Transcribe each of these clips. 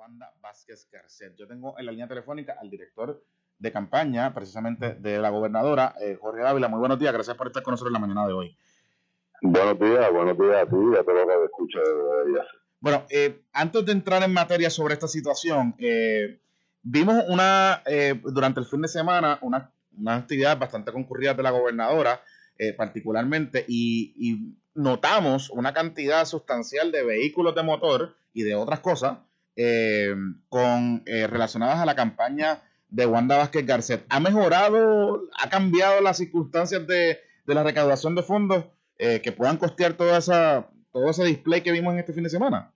Wanda Vázquez Garcet. Yo tengo en la línea telefónica al director de campaña, precisamente de la gobernadora, eh, Jorge Ávila. Muy buenos días, gracias por estar con nosotros en la mañana de hoy. Buenos días, buenos días a ti y a todos los que escuchan Bueno, eh, antes de entrar en materia sobre esta situación, eh, vimos una durante el fin de semana una, una actividad bastante concurrida de la gobernadora, particularmente, y, y notamos una cantidad sustancial de vehículos de motor y de otras cosas eh, con eh, relacionadas a la campaña de Wanda Vázquez Garcet. ¿Ha mejorado, ha cambiado las circunstancias de, la recaudación de fondos eh, que puedan costear toda esa, todo ese display que vimos en este fin de semana?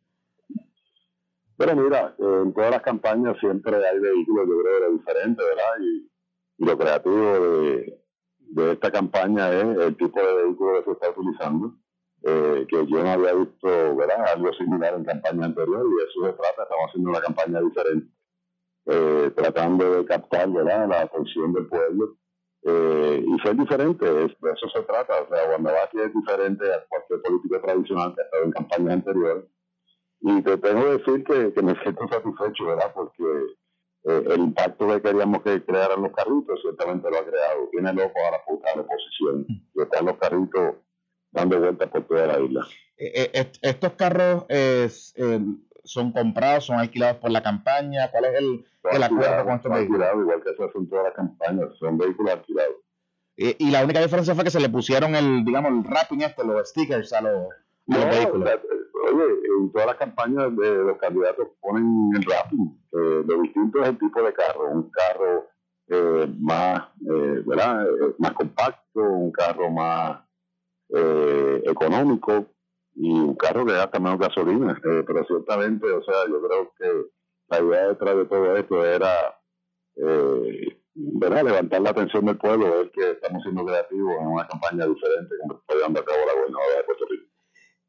Pero mira, en todas las campañas siempre hay vehículos, yo creo, diferentes, ¿verdad? Y, lo creativo de, de, esta campaña es el tipo de vehículo que se está utilizando. Eh, que yo no había visto ¿verdad? algo similar en campaña anterior y eso se trata, estamos haciendo una campaña diferente, eh, tratando de captar la atención del pueblo eh, y ser diferente, de eso se trata, o sea, Guanabati es diferente a cualquier político tradicional que ha estado en campañas anteriores y te tengo que decir que, me siento satisfecho, ¿verdad? Porque el impacto que queríamos que crearan los carritos ciertamente lo ha creado, tiene loco a la, a la oposición, que están los carritos dando vueltas por toda la isla. Eh, eh, ¿Estos carros eh, son comprados, son alquilados por la campaña? ¿Cuál es el, el acuerdo con estos vehículos? Igual que eso son todas las campañas, son vehículos alquilados. Y, la única diferencia fue que se le pusieron el, digamos, el wrapping este, los stickers a los, vehículos. oye, en todas las campañas de los candidatos ponen el wrapping. lo distinto es el tipo de carro. Un carro más, ¿verdad? más compacto, un carro más eh, económico y un carro que gasta menos gasolina. Eh, pero ciertamente, o sea, yo creo que la idea detrás de todo esto era eh, levantar la atención del pueblo, ver que estamos siendo creativos en una campaña diferente como está llevando a cabo la gobernadora de Puerto Rico.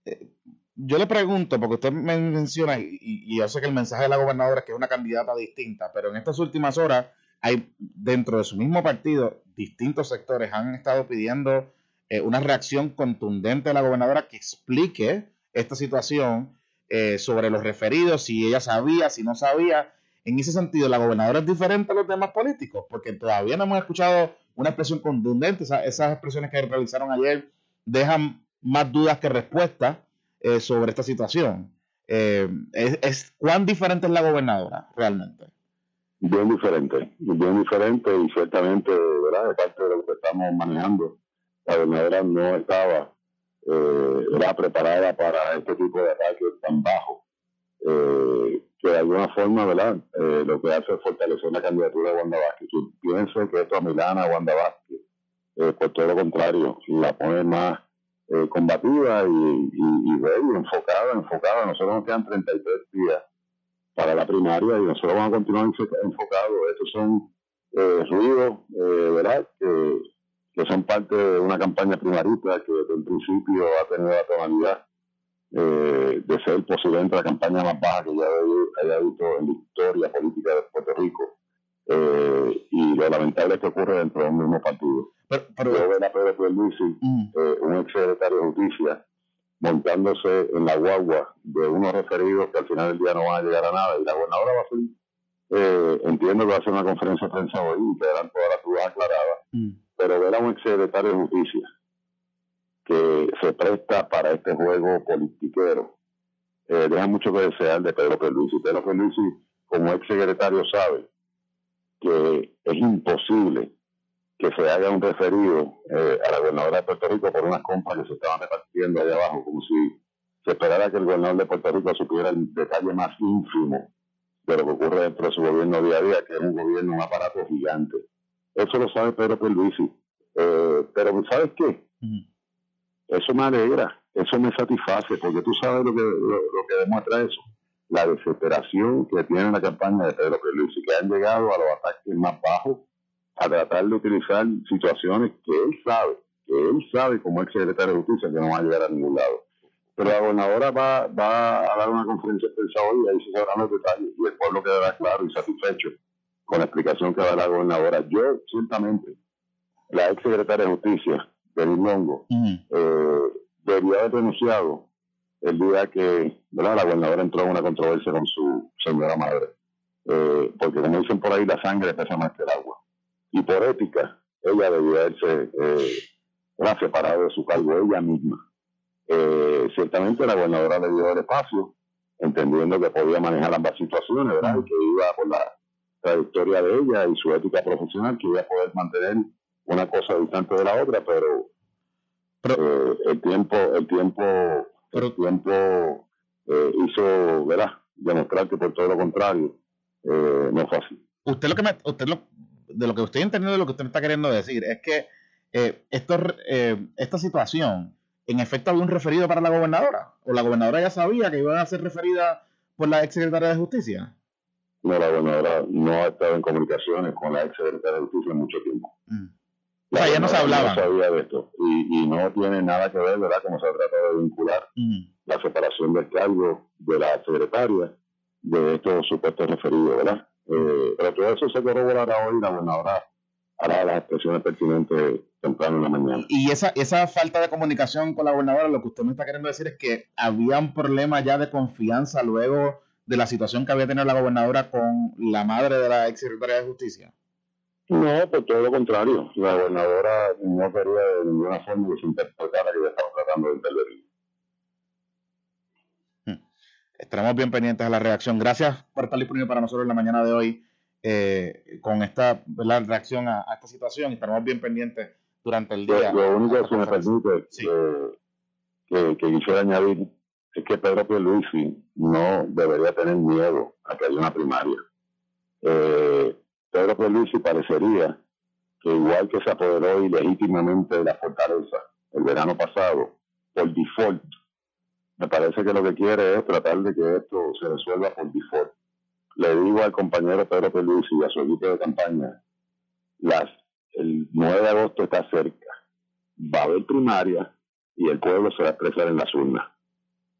Eh, yo le pregunto, porque usted me menciona, y, y, yo sé que el mensaje de la gobernadora es que es una candidata distinta, pero en estas últimas horas hay dentro de su mismo partido distintos sectores han estado pidiendo eh, una reacción contundente de la gobernadora que explique esta situación eh, sobre los referidos, si ella sabía, si no sabía. En ese sentido, la gobernadora es diferente a los demás políticos, porque todavía no hemos escuchado una expresión contundente. esas expresiones que realizaron ayer dejan más dudas que respuestas eh, sobre esta situación. es, ¿Cuán diferente es la gobernadora realmente? Bien diferente, bien diferente y ciertamente, ¿verdad? De parte de lo que estamos manejando la gobernadora no estaba eh, era preparada para este tipo de ataques tan bajos, eh, que de alguna forma, ¿verdad? Eh, lo que hace es fortalecer la candidatura de Wanda Vázquez. Yo pienso que esto a Milana, Wanda Vázquez, por todo lo contrario, la pone más combativa y, y, y enfocada, enfocada. Nosotros nos quedan 33 días para la primaria y nosotros vamos a continuar enfocados. Estos son ruidos, ¿verdad? Que que son parte de una campaña primarista que desde el principio ha tenido la tonalidad eh, de ser posiblemente la campaña más baja que ya haya visto en la historia política de Puerto Rico. Eh, y lo lamentable es que ocurre dentro del mismo partido. Pero, pero ver a Pedro Pierluisi, mm. eh, un ex secretario de Justicia, montándose en la guagua de unos referidos que al final del día no van a llegar a nada. Y la gobernadora va a ser, eh, entiendo que va a hacer una conferencia de prensa hoy y quedarán todas las dudas aclaradas. Mm pero ver a un secretario de justicia que se presta para este juego politiquero eh, deja mucho que desear de Pedro Pierluisi. Pedro Pierluisi, como ex secretario, sabe que es imposible que se haga un referido eh, a la gobernadora de Puerto Rico por unas compras que se estaban repartiendo allá abajo, como si se esperara que el gobernador de Puerto Rico supiera el detalle más ínfimo de lo que ocurre dentro de su gobierno día a día, que es un gobierno, un aparato gigante. Eso lo sabe Pedro Pierluisi. Eh, pero ¿sabes qué? Eso me alegra, eso me satisface, porque tú sabes lo que, lo, que demuestra eso. La desesperación que tiene la campaña de Pedro Pierluisi, que han llegado a los ataques más bajos a tratar de utilizar situaciones que él sabe, que él sabe como ex secretario de Justicia que no va a llegar a ningún lado. Pero la gobernadora va, va a dar una conferencia de prensa hoy y ahí se sabrán los detalles y el pueblo quedará claro y satisfecho con la explicación que da la gobernadora. Yo, ciertamente, la ex secretaria de Justicia, Denis Longo, eh, debería haber denunciado el día que ¿verdad? la gobernadora entró en una controversia con su señora madre. Eh, porque como dicen por ahí, la sangre pesa más que el agua. Y por ética, ella debió haberse eh, separado de su cargo ella misma. Eh, ciertamente la gobernadora le dio el espacio, entendiendo que podía manejar ambas situaciones, ¿verdad? Y que iba por la trayectoria de ella y su ética profesional, que iba a poder mantener una cosa distante de la otra, pero, eh, el tiempo, el tiempo, el tiempo eh, hizo, ¿verdad? Demostrar que por todo lo contrario, eh, no fue así. Usted lo que me, usted lo, de lo que estoy entendiendo de lo que usted me está queriendo decir es que esto, esta situación, en efecto, había un referido para la gobernadora, o la gobernadora ya sabía que iba a ser referida por la ex secretaria de Justicia. No, la gobernadora no ha estado en comunicaciones con la ex secretaria de Justicia en mucho tiempo. Mm o sea, ya no se hablaba. No sabía de esto. Y, y, no tiene nada que ver, ¿verdad? Como se ha tratado de vincular la separación del cargo de la secretaria de estos supuestos referidos, ¿verdad? Eh, pero todo eso se corroborará hoy la gobernadora hará las expresiones pertinentes temprano en la mañana. Y esa, esa falta de comunicación con la gobernadora, lo que usted me está queriendo decir es que había un problema ya de confianza luego de la situación que había tenido la gobernadora con la madre de la ex secretaria de Justicia. No, por todo lo contrario. La gobernadora no quería de ninguna forma que se interpretara que estaba tratando de intervenir. Hmm. Estaremos bien pendientes a la reacción. Gracias por estar disponible para nosotros en la mañana de hoy eh, con esta la reacción a, esta situación. Estaremos bien pendientes durante el día. Lo, único que me permite que, que, quisiera añadir es que Pedro Pierluisi no debería tener miedo a que haya una primaria. Eh, Pedro Pierluisi parecería que igual que se apoderó ilegítimamente de la fortaleza el verano pasado, por default, me parece que lo que quiere es tratar de que esto se resuelva por default. Le digo al compañero Pedro Pierluisi y a su equipo de campaña, las, el 9 de agosto está cerca, va a haber primaria y el pueblo se va a expresar en las urnas.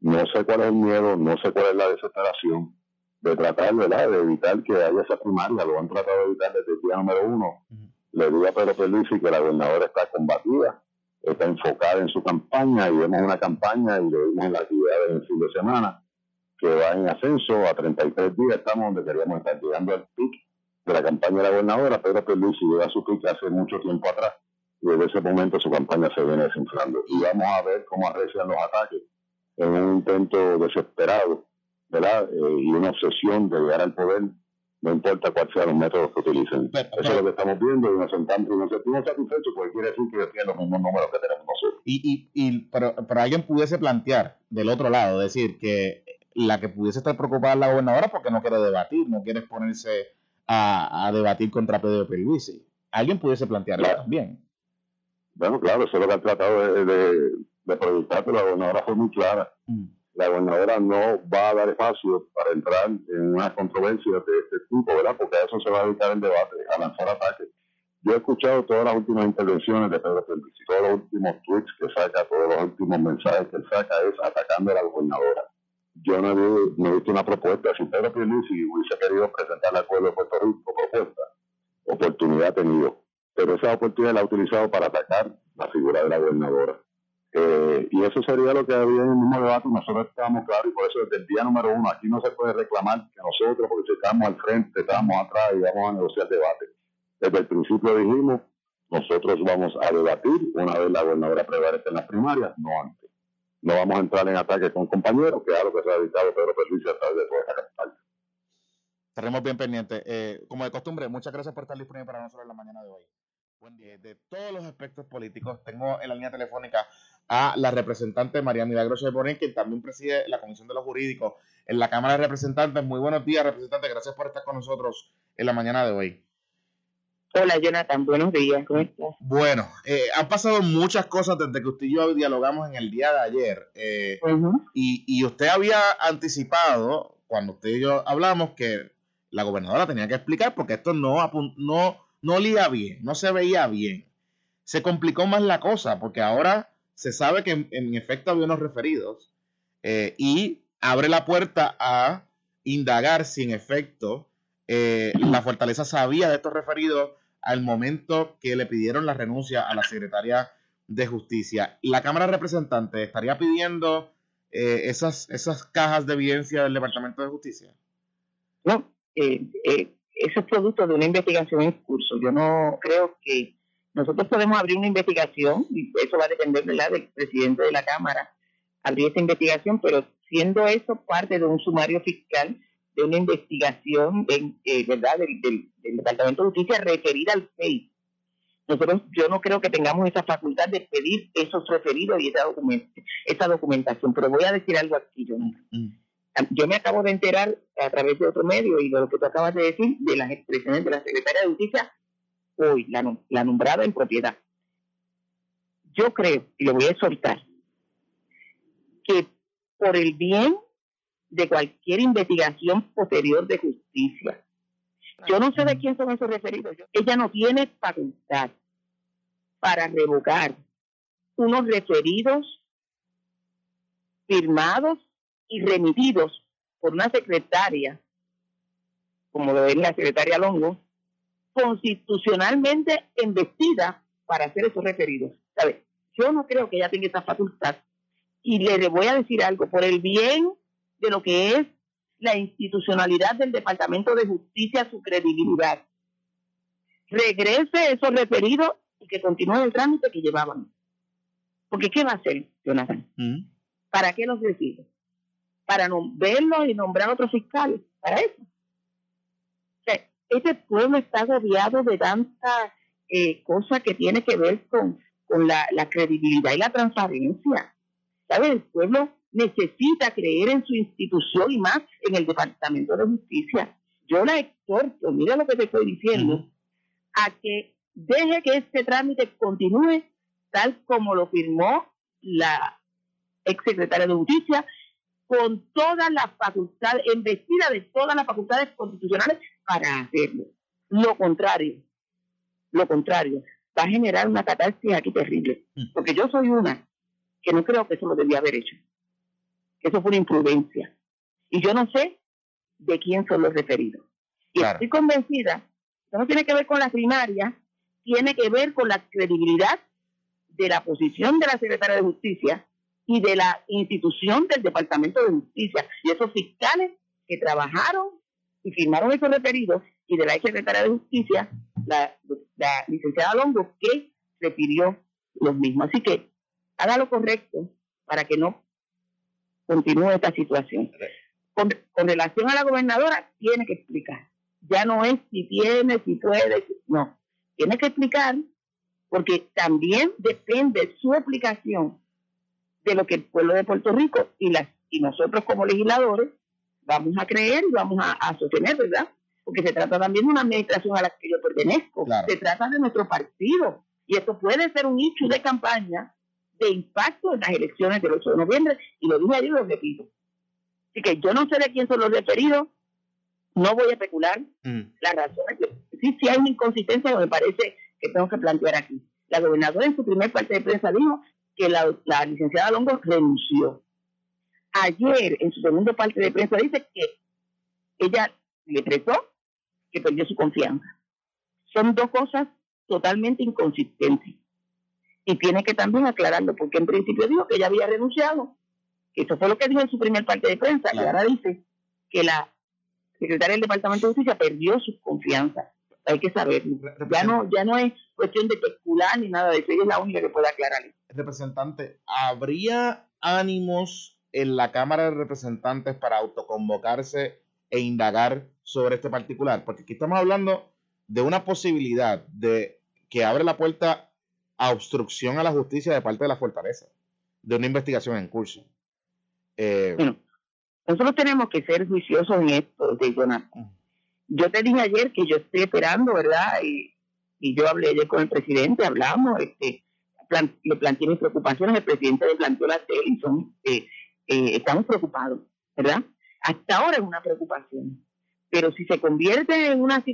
No sé cuál es el miedo, no sé cuál es la desesperación, de tratar, ¿verdad?, de evitar que haya esa primaria, lo han tratado de evitar desde el día número uno. Le digo a Pedro Felici que la gobernadora está combatida, está enfocada en su campaña y vemos una campaña y lo vimos en la actividad del fin de semana que va en ascenso a 33 días, estamos donde queríamos estar llegando al pic de la campaña de la gobernadora, Pedro Pierluisi llega a su pic hace mucho tiempo atrás y desde ese momento su campaña se viene desinflando. Y vamos a ver cómo arrecian los ataques en un intento desesperado ¿verdad? Eh, y una obsesión de llegar al poder, no importa cuáles sean los métodos que utilicen. Eso es lo que estamos viendo y nos sentamos y nos sentimos satisfechos porque quiere decir que tienen los mismos números que tenemos nosotros. Y, y, y pero, pero alguien pudiese plantear del otro lado, decir que la que pudiese estar preocupada es la gobernadora porque no quiere debatir, no quiere exponerse a, a debatir contra Pedro Pierluisi. Alguien pudiese plantear eso también. Bueno, claro, eso es lo que han tratado de, de, de proyectar, pero la gobernadora fue muy clara. Mm la gobernadora no va a dar espacio para entrar en una controversia de este tipo, ¿verdad? Porque a eso se va a dedicar el debate, a lanzar ataques. Yo he escuchado todas las últimas intervenciones de Pedro Pierluisi, todos los últimos tweets que saca, todos los últimos mensajes que él saca es atacando a la gobernadora. Yo no he, visto una propuesta. Si Pedro Pierluisi hubiese querido presentar al pueblo de Puerto Rico propuesta, oportunidad ha tenido. Pero esa oportunidad la ha utilizado para atacar la figura de la gobernadora. Eh, y eso sería lo que había en el mismo debate nosotros estábamos claros y por eso desde el día número uno aquí no se puede reclamar que nosotros, porque si estamos al frente, estamos atrás y vamos a negociar debate. Desde el principio dijimos, nosotros vamos a debatir una vez la gobernadora prevalece en las primarias, no antes. No vamos a entrar en ataque con compañeros, que es algo que se ha dedicado Pedro Perluisi a través de toda esta campaña. Estaremos bien pendientes. Eh, como de costumbre, muchas gracias por estar disponible para nosotros en la mañana de hoy. Buen día. De todos los aspectos políticos, tengo en la línea telefónica a la representante María Milagros Bonet, quien también preside la Comisión de los Jurídicos en la Cámara de Representantes. Muy buenos días, representante. Gracias por estar con nosotros en la mañana de hoy. Hola, Jonathan. Buenos días. ¿Cómo estás? Bueno, eh, han pasado muchas cosas desde que usted y yo dialogamos en el día de ayer. Eh, y, y usted había anticipado, cuando usted y yo hablamos, que la gobernadora tenía que explicar porque esto no, no, no olía bien, no se veía bien. Se complicó más la cosa porque ahora se sabe que en, efecto había unos referidos eh, y abre la puerta a indagar si en efecto eh, la fortaleza sabía de estos referidos al momento que le pidieron la renuncia a la secretaria de justicia. La Cámara de Representantes estaría pidiendo eh, esas, esas cajas de evidencia del Departamento de Justicia? No, eh, eh, eso es producto de una investigación en curso. Yo no creo que nosotros podemos abrir una investigación, y eso va a depender ¿verdad? del presidente de la Cámara, abrir esa investigación, pero siendo eso parte de un sumario fiscal, de una investigación eh, ¿verdad? Del, Departamento de Justicia referida al FEI. Nosotros, yo no creo que tengamos esa facultad de pedir esos referidos y esa, esa documentación, pero voy a decir algo aquí, yo. Mm. Yo me acabo de enterar a través de otro medio y de lo que tú acabas de decir, de las expresiones de la secretaria de Justicia hoy, la, la nombrada en propiedad. Yo creo, y lo voy a exhortar, que por el bien de cualquier investigación posterior de justicia, yo no sé de quién son esos referidos. Ella no tiene facultad para revocar unos referidos firmados y remitidos por una secretaria, como lo es la secretaria Longo, constitucionalmente investida para hacer esos referidos. ¿Sabe? Yo no creo que ella tenga esa facultad. Y le voy a decir algo, por el bien de lo que es la institucionalidad del Departamento de Justicia, su credibilidad. Regrese esos referidos y que continúe el trámite que llevaban. Porque ¿qué va a hacer, Jonathan? Mm. ¿Para qué los recibe? Para no verlos y nombrar otros fiscales. Para eso ese pueblo está rodeado de tanta eh, cosa que tiene que ver con, con la, credibilidad y la transparencia. ¿Sabes? El pueblo necesita creer en su institución y más en el Departamento de Justicia. Yo la exhorto, mira lo que te estoy diciendo, a que deje que este trámite continúe tal como lo firmó la exsecretaria de Justicia, con todas las facultades, investida de todas las facultades constitucionales para hacerlo. Lo contrario, lo contrario, va a generar una catástrofe aquí terrible. Mm. Porque yo soy una que no creo que eso lo debía haber hecho. Que eso fue una imprudencia. Y yo no sé de quién son los referidos. Y estoy convencida, eso no tiene que ver con la primaria, tiene que ver con la credibilidad de la posición de la secretaria de Justicia y de la institución del Departamento de Justicia y esos fiscales que trabajaron y firmaron esos referidos y de la ex secretaria de Justicia, la, licenciada Longo, que refirió los mismos. Así que haga lo correcto para que no continúe esta situación. Con, relación a la gobernadora, tiene que explicar. Ya no es si tiene, si puede, no. Tiene que explicar porque también depende su aplicación de lo que el pueblo de Puerto Rico y, las, y nosotros como legisladores vamos a creer y vamos a, sostener, ¿verdad? Porque se trata también de una administración a la que yo pertenezco. Se trata de nuestro partido. Y esto puede ser un hecho de campaña de impacto en las elecciones del 8 de noviembre. Y lo dije ayer y lo repito. Así que yo no sé de quién son los referidos. No voy a especular mm. las razones. Sí, sí hay una inconsistencia que me parece que tengo que plantear aquí. La gobernadora en su primer parte de prensa dijo que la, licenciada Longo renunció. Ayer, en su segunda parte de prensa, dice que ella le tretó que perdió su confianza. Son dos cosas totalmente inconsistentes. Y tiene que también aclararlo, porque en principio dijo que ella había renunciado. Eso fue lo que dijo en su primer parte de prensa. Y ahora dice que la secretaria del Departamento de Justicia perdió su confianza. Hay que saberlo. Ya no, ya no es cuestión de especular ni nada de eso. Ella es la única que puede aclarar Representante, ¿habría ánimos en la Cámara de Representantes para autoconvocarse e indagar sobre este particular? Porque aquí estamos hablando de una posibilidad de que abre la puerta a obstrucción a la justicia de parte de la fortaleza, de una investigación en curso. Eh, nosotros tenemos que ser juiciosos en esto, de Jonathan. Yo te dije ayer que yo estoy esperando, ¿verdad? Y y yo hablé ayer con el presidente, hablamos, este, le planteé mis preocupaciones, el presidente le planteó la tele y son, eh, eh, estamos preocupados, ¿verdad? Hasta ahora es una preocupación, pero si se convierte en una,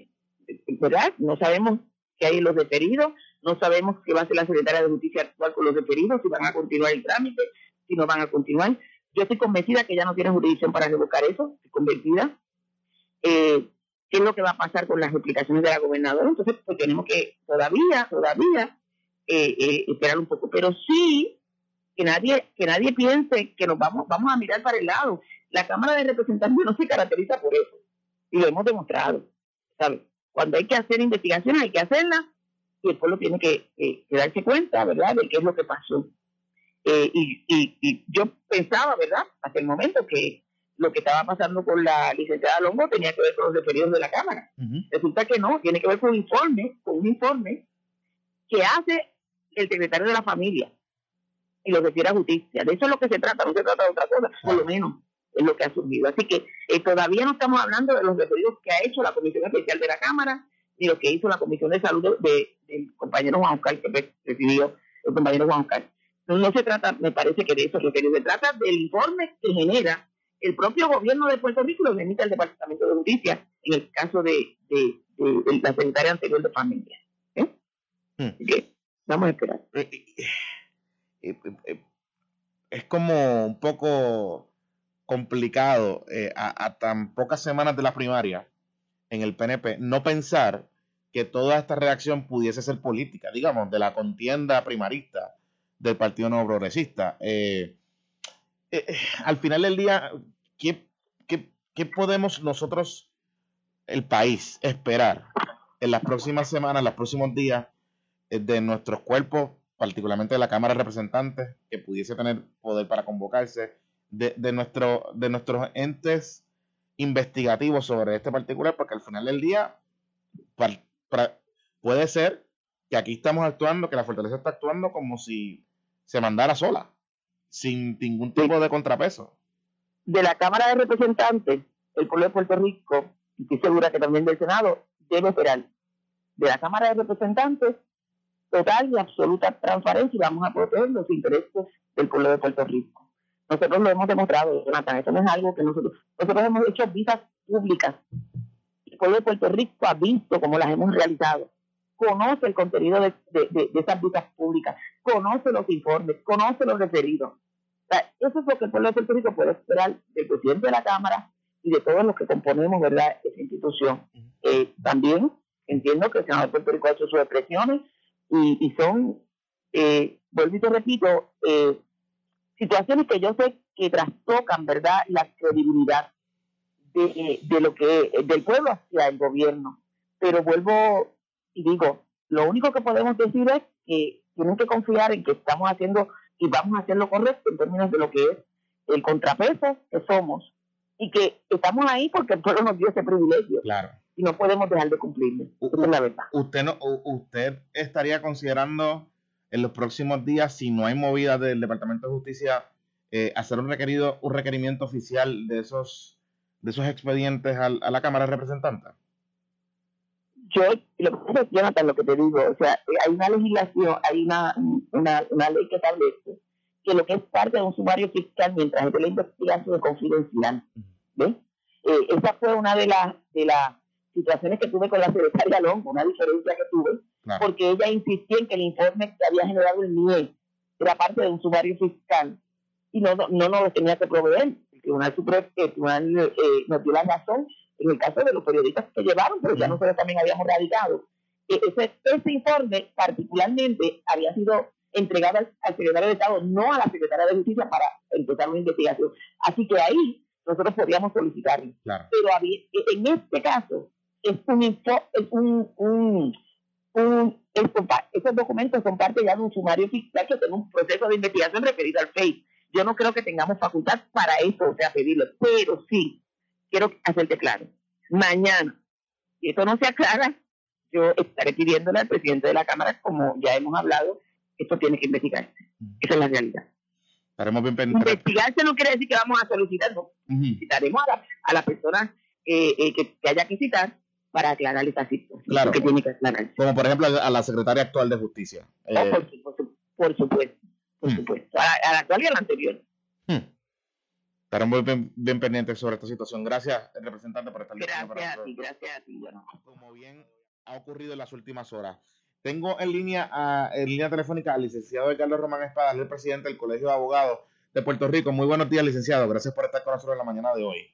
¿verdad? No sabemos qué hay en los detenidos, no sabemos qué va a hacer la secretaria de Justicia actual con los detenidos, si van a continuar el trámite, si no van a continuar. Yo estoy convencida que ya no tiene jurisdicción para revocar eso, estoy convencida. Eh, qué es lo que va a pasar con las explicaciones de la gobernadora. Entonces, pues tenemos que todavía, todavía eh, eh, esperar un poco. Pero sí, que nadie, que nadie piense que nos vamos, vamos a mirar para el lado. La Cámara de Representantes no se caracteriza por eso. Y lo hemos demostrado. Cuando hay que hacer investigaciones, hay que hacerlas y el pueblo tiene que, darse cuenta, ¿verdad?, de qué es lo que pasó. Eh, y, y, yo pensaba, ¿verdad?, hasta el momento que lo que estaba pasando con la licenciada Longo tenía que ver con los referidos de la Cámara. Resulta que no, tiene que ver con un informe, con un informe que hace el secretario de la familia y lo refiere a justicia. De eso es lo que se trata, no se trata de otra cosa, por lo menos es lo que ha surgido. Así que eh, todavía no estamos hablando de los referidos que ha hecho la Comisión Especial de la Cámara, ni lo que hizo la Comisión de Salud de, del compañero Juan Oscar, que presidió el compañero Juan Oscar. No, se trata, me parece que de eso referidos, se trata del informe que genera el propio gobierno de Puerto Rico lo emite el Departamento de Justicia, en el caso de, la secretaria anterior de Familia. ¿eh? Hmm. Vamos a esperar. Eh, es como un poco complicado eh, a, tan pocas semanas de la primaria en el PNP no pensar que toda esta reacción pudiese ser política, digamos, de la contienda primarista del Partido Nuevo Progresista. Eh, eh, al final del día, ¿qué, podemos nosotros, el país, esperar en las próximas semanas, en los próximos días, de nuestros cuerpos, particularmente de la Cámara de Representantes, que pudiese tener poder para convocarse, de, nuestro, de nuestros entes investigativos sobre este particular, porque al final del día puede ser que aquí estamos actuando, que la fortaleza está actuando como si se mandara sola, sin ningún tipo de contrapeso. De la Cámara de Representantes, el pueblo de Puerto Rico, y estoy segura que también del Senado, debe esperar. De la Cámara de Representantes, total y absoluta transparencia y vamos a proteger los intereses del pueblo de Puerto Rico. Nosotros lo hemos demostrado, Jonathan. Esto no es algo que nosotros. Nosotros hemos hecho visas públicas. El pueblo de Puerto Rico ha visto cómo las hemos realizado. Conoce el contenido de, esas visas públicas. Conoce los informes. Conoce los referidos. Eso es lo que el pueblo de Puerto Rico puede esperar del presidente de la Cámara y de todos los que componemos verdad esa institución. Eh, también entiendo que el Senado de Puerto Rico ha hecho sus expresiones y, son, eh, vuelvo y te repito, eh, situaciones que yo sé que trastocan, ¿verdad?, la credibilidad de, de lo que del pueblo hacia el gobierno. Pero vuelvo y digo, lo único que podemos decir es que tienen que confiar en que estamos haciendo y vamos a hacer lo correcto en términos de lo que es el contrapeso que somos y que estamos ahí porque el pueblo nos dio ese privilegio. Claro. Y no podemos dejar de cumplirlo. Esa es la verdad. Usted, no, usted estaría considerando en los próximos días, si no hay movida del Departamento de Justicia, eh, hacer un requerido, un requerimiento oficial de esos, de esos expedientes a la Cámara de Representantes? Yo, lo que Jonathan, lo que te digo, o sea, hay una legislación, hay una, una, una ley que establece que lo que es parte de un sumario fiscal mientras esté la investigación es confidencial. ¿Ves? Eh, esa fue una de las de las situaciones que tuve con la secretaria Longo, una diferencia que tuve, porque ella insistía en que el informe que había generado el NIE era parte de un sumario fiscal y no, no, no nos lo tenía que proveer. El Tribunal Supremo el tribunal, eh, nos dio la razón en el caso de los periodistas que llevaron, pero ya nosotros también habíamos radicado. E, ese, ese informe particularmente había sido entregado al, secretario de Estado, no a la secretaria de Justicia para empezar una investigación. Así que ahí nosotros podíamos solicitarlo. Pero había, e, en este caso es un, es un, un esos documentos son parte ya de un sumario fiscal que tiene un proceso de investigación referido al FEI. Yo no creo que tengamos facultad para eso, o sea, pedirlo, pero sí, quiero hacerte claro, mañana, si esto no se aclara, yo estaré pidiéndole al presidente de la Cámara, como ya hemos hablado, esto tiene que investigarse. Esa es la realidad. Estaremos bien Investigarse no quiere decir que vamos a solicitar, no. Citaremos a la, a la persona eh, eh, que, que, haya que citar para aclarar esta situación. Claro. Que tiene que aclarar. Como por ejemplo a la secretaria actual de Justicia. Oh, eh, por, supuesto, por hmm. supuesto. A, la actual y a la anterior. Hmm. Estaremos bien, bien, pendientes sobre esta situación. Gracias, representante, por estar Gracias a ti, gracias a ti. Como bien ha ocurrido en las últimas horas. Tengo en línea, a, en línea telefónica al licenciado Carlos Román Espada, el presidente del Colegio de Abogados de Puerto Rico. Muy buenos días, licenciado. Gracias por estar con nosotros en la mañana de hoy.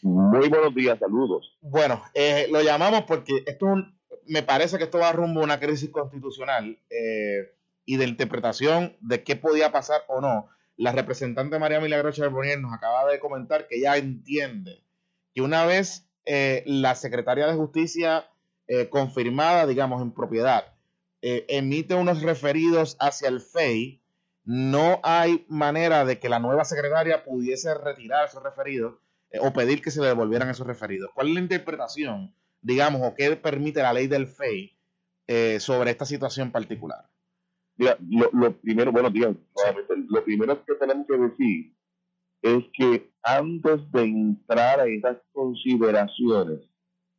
Muy buenos días, saludos. Bueno, eh, lo llamamos porque esto me parece que esto va rumbo a una crisis constitucional. Eh, y de interpretación de qué podía pasar o no, la representante María Milagro Charbonnier nos acaba de comentar que ella entiende que una vez eh, la secretaria de Justicia eh, confirmada, digamos, en propiedad, eh, emite unos referidos hacia el FEI, no hay manera de que la nueva secretaria pudiese retirar esos referidos o pedir que se le devolvieran esos referidos. ¿Cuál es la interpretación, digamos, o qué permite la ley del FEI sobre esta situación particular? lo, primero, bueno, lo primero que tenemos que decir es que antes de entrar a estas consideraciones,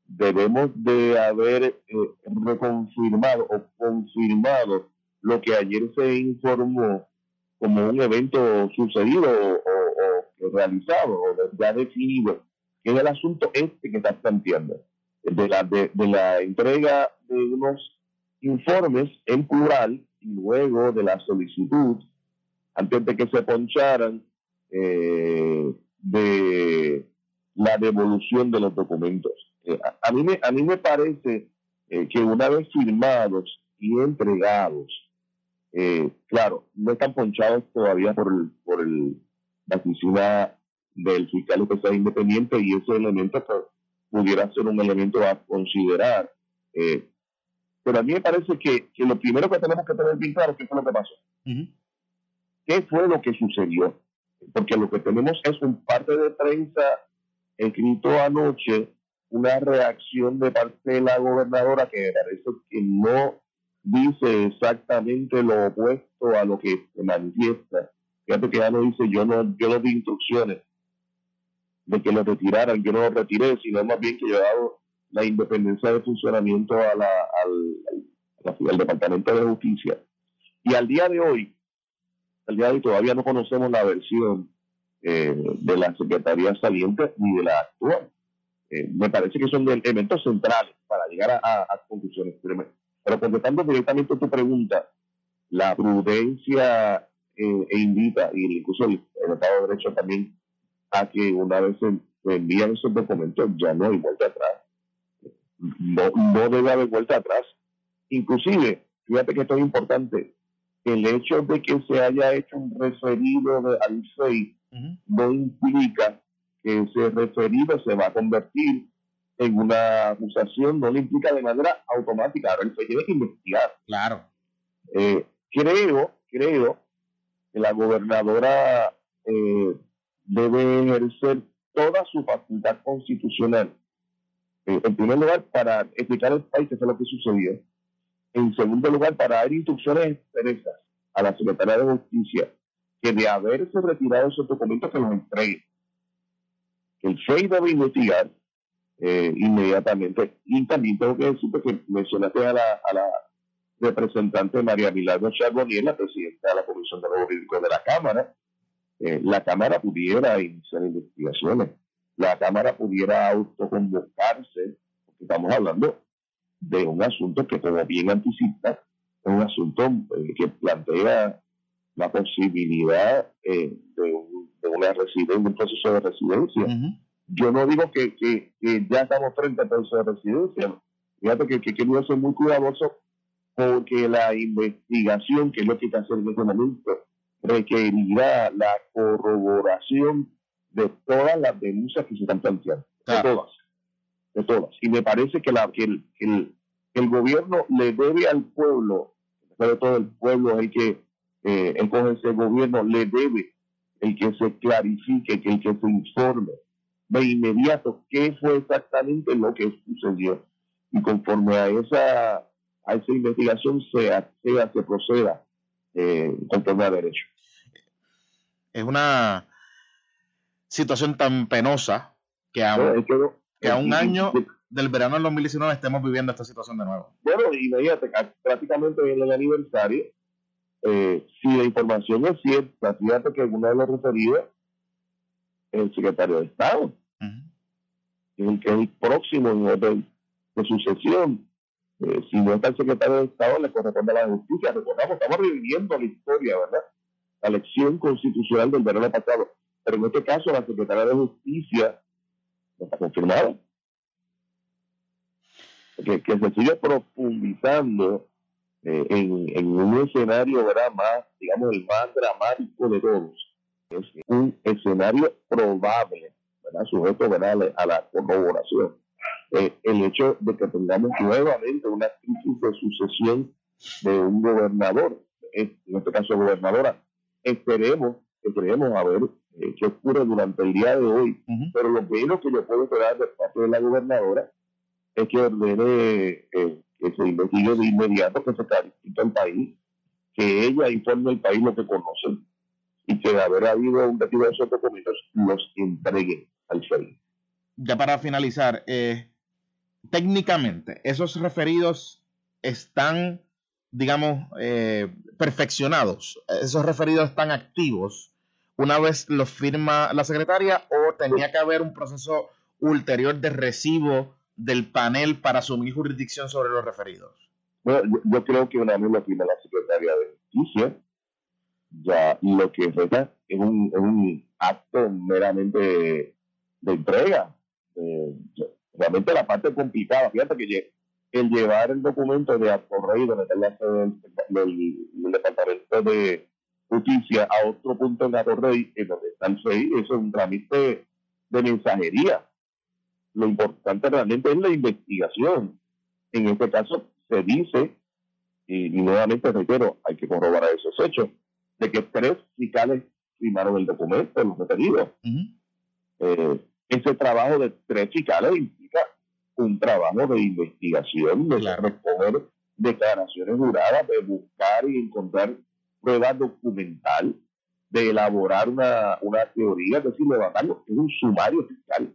debemos de haber eh, reconfirmado o confirmado lo que ayer se informó como un evento sucedido o, realizado o ya definido, que es el asunto este que está planteando, de la, de, de la entrega de unos informes en plural y luego de la solicitud, antes de que se poncharan, eh, de la devolución de los documentos. Eh, a, mí me, a mí me parece eh, que una vez firmados y entregados, claro, no están ponchados todavía por, el, por el, la oficina del fiscal especial independiente y ese elemento pues, pudiera ser un elemento a considerar. pero a mí me parece que, que, lo primero que tenemos que tener bien claro es qué fue lo que pasó. ¿Qué fue lo que sucedió? porque lo que tenemos es un parte de prensa escrito anoche, una reacción de parte de la gobernadora que parece que no dice exactamente lo opuesto a lo que se manifiesta. Fíjate que ya no dice, yo no, yo no di instrucciones de que lo retiraran, yo no lo retiré, sino más bien que yo he dado la independencia de funcionamiento a la, al, al Departamento de Justicia. Y al día de hoy, hoy todavía no conocemos la versión eh, de la Secretaría saliente ni de la actual. Eh, me parece que son elementos centrales para llegar a, conclusiones. Pero contestando directamente a tu pregunta, la prudencia eh, e invita, y incluso el, Estado de Derecho también, a que una vez se, envían esos documentos ya no hay vuelta atrás. No, no debe haber vuelta atrás. Inclusive, fíjate que esto es importante, el hecho de que se haya hecho un referido de, al FEI no implica que ese referido se va a convertir en una acusación, no lo implica de manera automática. Ahora el FEI tiene que investigar. Claro. Eh, creo, creo que la gobernadora eh, debe ejercer toda su facultad constitucional. Eh, en primer lugar, para explicar al país qué es lo que sucedió en segundo lugar, para dar instrucciones expresas a la Secretaría de Justicia que de haberse retirado esos documentos que los entregue. El FEI debe investigar eh, inmediatamente. Y también tengo que decirte que mencionaste a la, a la representante María Milagro Charbonnier, la presidenta de la Comisión de Jurídico de la Cámara. Eh, la Cámara pudiera iniciar investigaciones. La Cámara pudiera autoconvocarse, porque estamos hablando de un asunto que, como bien anticipa, es un asunto eh, que plantea la posibilidad eh, de, una residencia, un proceso de residencia. Yo no digo que, que, ya estamos frente al proceso de residencia. Fíjate que, que, que ser muy cuidadoso porque la investigación, que es lo que hay que hacer en este momento, requerirá la corroboración de todas las denuncias que se están planteando. De todas de todas. Y me parece que, la, que, el, el, el, gobierno le debe al pueblo, sobre todo el pueblo el que eh, ese gobierno, le debe el que se clarifique, que el que se informe de inmediato qué fue exactamente lo que sucedió. Y conforme a esa, a esa investigación se acceda, se proceda eh, conforme a derecho. Es una situación tan penosa que que a un año del verano del 2019 estemos viviendo esta situación de nuevo. Bueno, imagínate, prácticamente en el aniversario, eh, si la información es cierta, fíjate que uno de los referidos es el secretario de Estado, el que es el próximo orden de sucesión. Eh, si no está el secretario de Estado, le corresponde a la justicia. Recordamos, estamos reviviendo la historia, ¿verdad? La elección constitucional del verano pasado. Pero en este caso, la secretaria de Justicia no está confirmado. Que, se sigue profundizando eh, en, un escenario ¿verdad? más, digamos, el más dramático de todos. Es un escenario probable, ¿verdad? sujeto ¿verdad? a la corroboración. Eh, el hecho de que tengamos nuevamente una crisis de sucesión de un gobernador, en este caso gobernadora. Esperemos, esperemos a ver eh, qué ocurre durante el día de hoy. Pero lo menos que yo puedo esperar de parte de la gobernadora es que ordene eh, que se investigue de inmediato, que se clarifique el país, que ella informe al país lo que conoce y que de haber habido un retiro de esos documentos los entregue al FEI. Ya para finalizar, eh, técnicamente, esos referidos están, digamos, eh, perfeccionados, esos referidos están activos una vez los firma la secretaria o tenía que haber un proceso ulterior de recibo del panel para asumir jurisdicción sobre los referidos? Bueno, yo, creo que una vez lo firma la secretaria de Justicia, ya lo que resta es un, un acto meramente de entrega. realmente la parte complicada, fíjate que el llevar el documento de Acorrey, donde está el, del, Departamento de Justicia, a otro punto en Acorrey, en donde está el FEI, eso es un trámite de mensajería lo importante realmente es la investigación. En este caso se dice, y, nuevamente reitero, hay que corroborar esos hechos, de que tres fiscales firmaron el documento, los referidos. Eh, ese trabajo de tres fiscales implica un trabajo de investigación, de recoger declaraciones juradas, de buscar y encontrar pruebas documental, de elaborar una, una teoría, es decir, levantarlo, es un sumario fiscal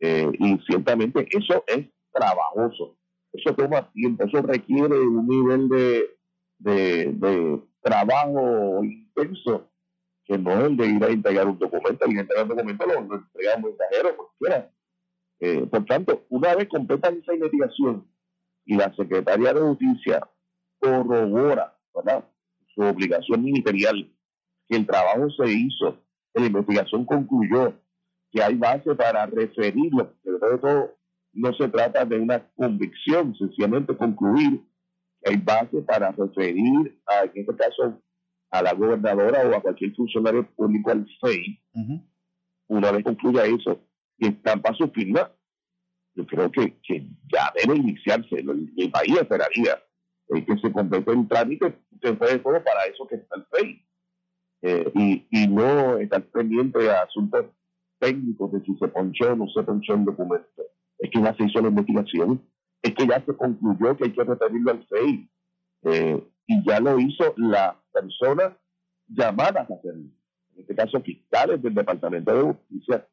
eh, y ciertamente eso es trabajoso, eso toma tiempo, eso requiere un nivel de, de, trabajo intenso que no es el de ir a entregar un documento, y entregar un documento lo, entrega un mensajero, cualquiera. Eh, por tanto, una vez completan esa investigación y la Secretaría de Justicia corrobora su obligación ministerial, que el trabajo se hizo, la investigación concluyó, que hay base para referirlo, pero sobre todo no se trata de una convicción, sencillamente concluir que hay base para referir, a, en este caso, a la gobernadora o a cualquier funcionario público al FEI. Una vez concluya eso y están para su firma, yo creo que, que ya debe iniciarse. El, el país esperaría eh, que se complete el trámite, que fue todo para eso que está el FEI. Eh, y, y no estar pendiente de asuntos técnicos de si se ponchó o no se ponchó el documento. Es que ya se hizo la investigación, es que ya se concluyó que hay que referirlo al FEI. Eh, y ya lo hizo la persona llamada a hacerlo. En este caso, fiscales del Departamento de Justicia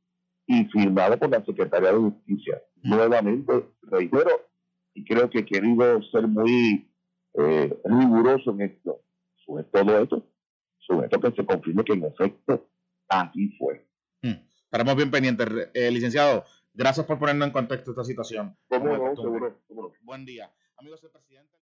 y firmado por la Secretaría de Justicia. Nuevamente, reitero, y creo que he querido ser muy eh, riguroso en esto, sobre todo esto, sobre esto que se confirme que en efecto así fue. Estaremos bien pendientes. Eh, licenciado, gracias por ponernos en contexto esta situación. ¿Cómo no? Seguro, Buen día. Amigos del presidente.